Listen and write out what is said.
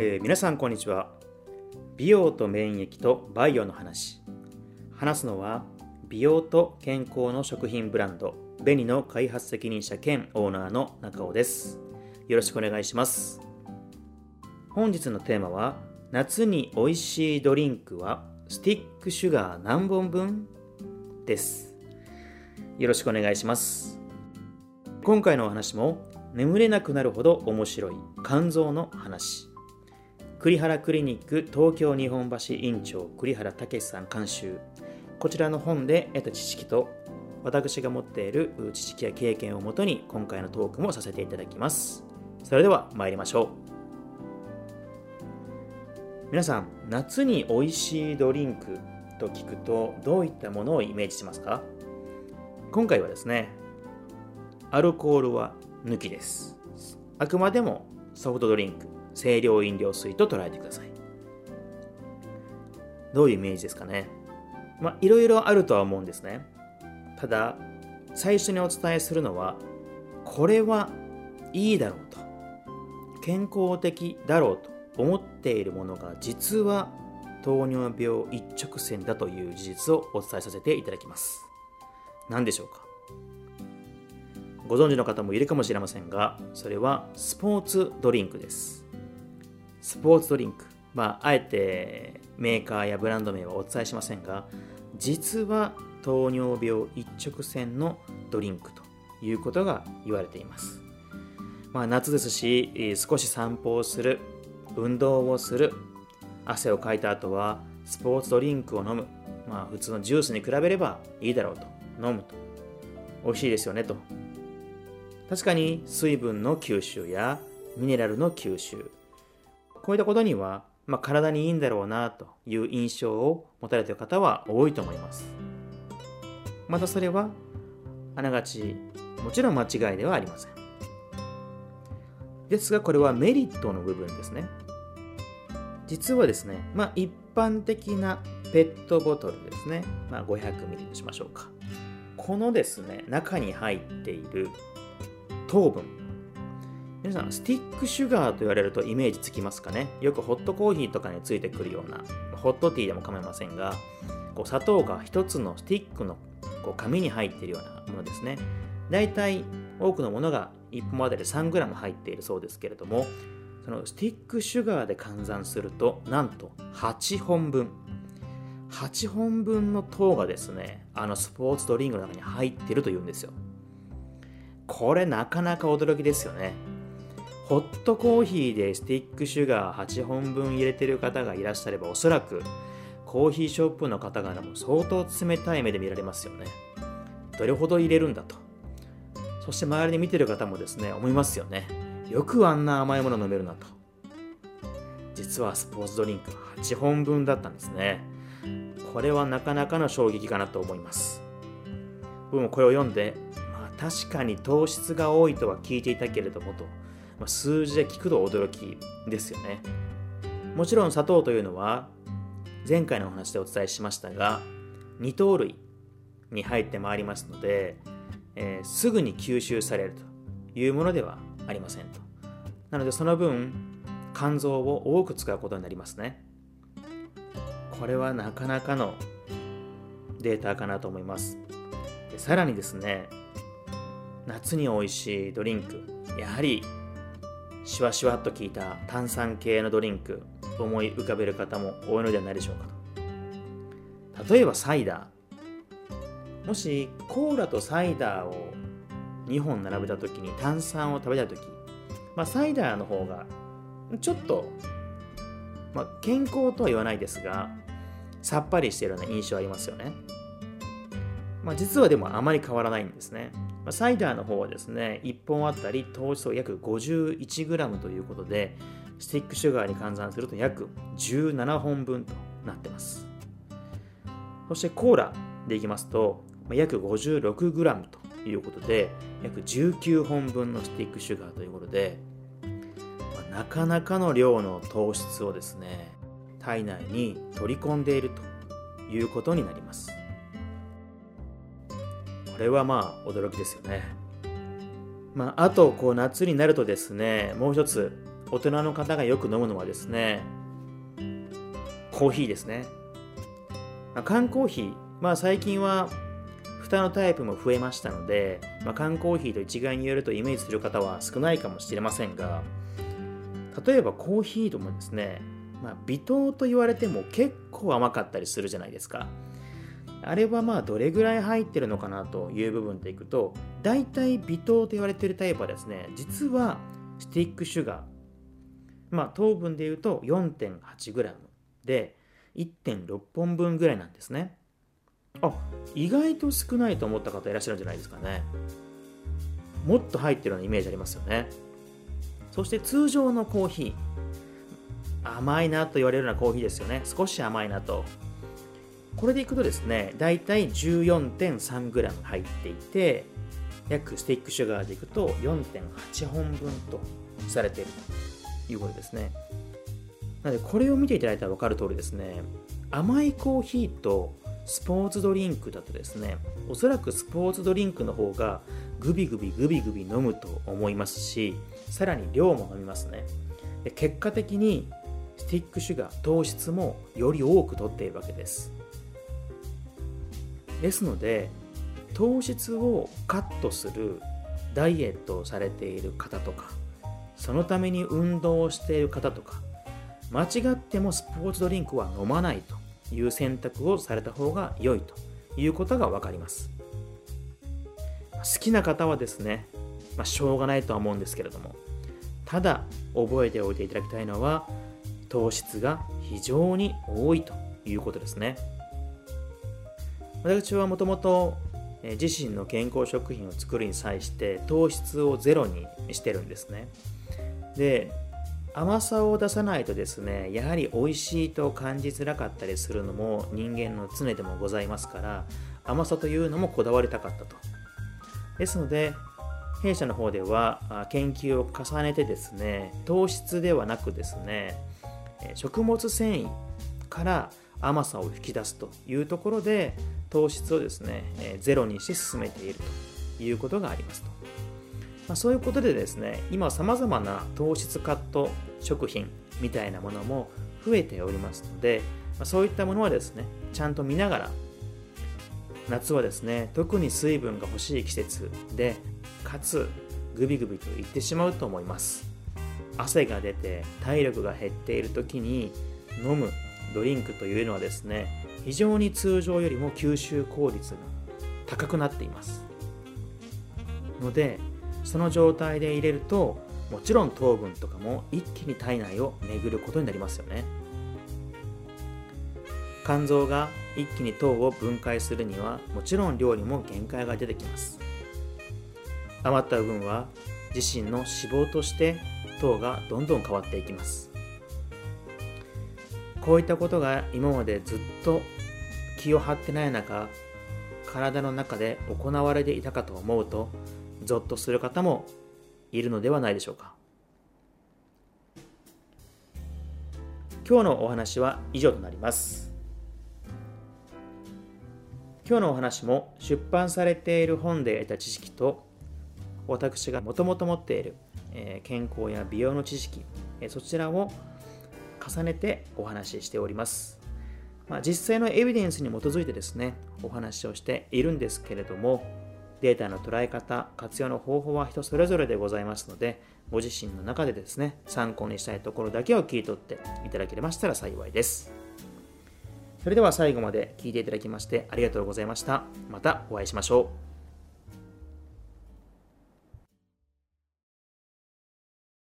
えー、皆さんこんにちは。美容と免疫とバイオの話。話すのは美容と健康の食品ブランドベニの開発責任者兼オーナーの中尾です。よろしくお願いします。本日のテーマは夏に美味しいドリンクはスティックシュガー何本分？です。よろしくお願いします。今回のお話も眠れなくなるほど面白い肝臓の話。栗原クリニック東京日本橋院長栗原武さん監修。こちらの本で得た知識と私が持っている知識や経験をもとに今回のトークもさせていただきます。それでは参りましょう。皆さん夏に美味しいドリンクと聞くとどういったものをイメージしますか？今回はですねアルコールは抜きです。あくまでもソフトドリンク。清涼飲料水と捉えてください。どういうイメージですかね？まあ、いろいろあるとは思うんですね。ただ、最初にお伝えするのは、これはいいだろうと、健康的だろうと思っているものが実は糖尿病一直線だという事実をお伝えさせていただきます。何でしょうか？ご存知の方もいるかもしれませんが、それはスポーツドリンクです。スポーツドリンク、まあ、あえてメーカーやブランド名はお伝えしませんが、実は糖尿病一直線のドリンクということが言われています。まあ、夏ですし、少し散歩をする、運動をする、汗をかいた後はスポーツドリンクを飲む、まあ、普通のジュースに比べればいいだろうと、飲むと。美味しいですよねと。確かに水分の吸収やミネラルの吸収、こういったことには、まあ、体にいいんだろうなという印象を持たれている方は多いと思います。またそれはあながちもちろん間違いではありません。ですがこれはメリットの部分ですね。実はですね、まあ、一般的なペットボトルですね、まあ、500ミリとしましょうか。このですね、中に入っている糖分、皆さん、スティックシュガーと言われるとイメージつきますかね？よくホットコーヒーとかについてくるような、ホットティーでも構いませんが、こう砂糖が一つのスティックのこう紙に入っているようなものですね。大体多くのものが1本あたり 3g 入っているそうですけれども、そのスティックシュガーで換算すると、なんと8本分。8本分の糖がですね、あのスポーツドリンクの中に入っているというんですよ。これなかなか驚きですよね。ホットコーヒーでスティックシュガー8本分入れてる方がいらっしゃればおそらくコーヒーショップの方々も相当冷たい目で見られますよね。どれほど入れるんだと。そして周りで見てる方もですね、思いますよね。よくあんな甘いもの飲めるなと。実はスポーツドリンク8本分だったんですね。これはなかなかの衝撃かなと思います。僕もこれを読んで、まあ確かに糖質が多いとは聞いていたけれどもと。まあ、数字で聞くと驚きですよね。もちろん砂糖というのは前回のお話でお伝えしましたが二糖類に入ってまいりますので、えー、すぐに吸収されるというものではありませんと。なのでその分肝臓を多く使うことになりますね。これはなかなかのデータかなと思います。さらにですね夏に美味しいドリンクやはりシュワシュワっと効いた炭酸系のドリンク思い浮かべる方も多いのではないでしょうかと。例えばサイダー。もしコーラとサイダーを2本並べた時に炭酸を食べた時、まあ、サイダーの方がちょっと、まあ、健康とは言わないですがさっぱりしているような印象ありますよね、まあ、実はでもあまり変わらないんですね。サイダーの方はですね、1本あたり糖質を約 51g ということで、スティックシュガーに換算すると約17本分となってます。そしてコーラでいきますと、約 56g ということで、約19本分のスティックシュガーということで、なかなかの量の糖質をですね、体内に取り込んでいるということになります。これはまあ驚きですよね。まあ、あとこう夏になるとですねもう一つ大人の方がよく飲むのはですねコーヒーですね、まあ、缶コーヒーまあ最近は蓋のタイプも増えましたので、まあ、缶コーヒーと一概に言えるとイメージする方は少ないかもしれませんが例えばコーヒーともですね、まあ、微糖と言われても結構甘かったりするじゃないですかあれはまあどれぐらい入ってるのかなという部分でいくと大体微糖と言われているタイプはですね実はスティックシュガー。まあ糖分でいうと 4.8g で1.6本分ぐらいなんですね。あ意外と少ないと思った方いらっしゃるんじゃないですかね。もっと入ってるようなイメージありますよね。そして通常のコーヒー。甘いなと言われるようなコーヒーですよね。少し甘いなと。これでいくとですねだいたい 14.3g 入っていて約スティックシュガーでいくと4.8本分とされているということですね。なのでこれを見ていただいたら分かる通りですね甘いコーヒーとスポーツドリンクだとですねおそらくスポーツドリンクの方がグビグビグビグビ飲むと思いますしさらに量も飲みますね。で結果的にスティックシュガー糖質もより多く取っているわけです。ですので糖質をカットするダイエットをされている方とかそのために運動をしている方とか間違ってもスポーツドリンクは飲まないという選択をされた方が良いということが分かります。好きな方はですね、まあ、しょうがないとは思うんですけれどもただ覚えておいていただきたいのは糖質が非常に多いということですね。私はもともと自身の健康食品を作るに際して糖質をゼロにしてるんですね。で甘さを出さないとですねやはり美味しいと感じづらかったりするのも人間の常でもございますから甘さというのもこだわりたかったと。ですので弊社の方では研究を重ねてですね糖質ではなくですね食物繊維から甘さを引き出すというところで糖質をですねゼロにして進めているということがありますと、まあ、そういうことでですね今さまざまな糖質カット食品みたいなものも増えておりますので、まあ、そういったものはですねちゃんと見ながら夏はですね特に水分が欲しい季節でかつグビグビといってしまうと思います。汗が出て体力が減っている時に飲むドリンクというのはですね非常に通常よりも吸収効率が高くなっています。のでその状態で入れるともちろん糖分とかも一気に体内を巡ることになりますよね。肝臓が一気に糖を分解するにはもちろん量にも限界が出てきます。余った分は自身の脂肪として糖がどんどん変わっていきます。こういったことが今までずっと気を張ってない中体の中で行われていたかと思うとゾッとする方もいるのではないでしょうか。今日のお話は以上となります。今日のお話も出版されている本で得た知識と私がもともと持っている、健康や美容の知識、そちらを重ねてお話ししております。まあ、実際のエビデンスに基づいてですね、お話をしているんですけれども、データの捉え方、活用の方法は人それぞれでございますので、ご自身の中でですね、参考にしたいところだけを切り取っていただけましたら幸いです。それでは最後まで聞いていただきましてありがとうございました。またお会いしましょう。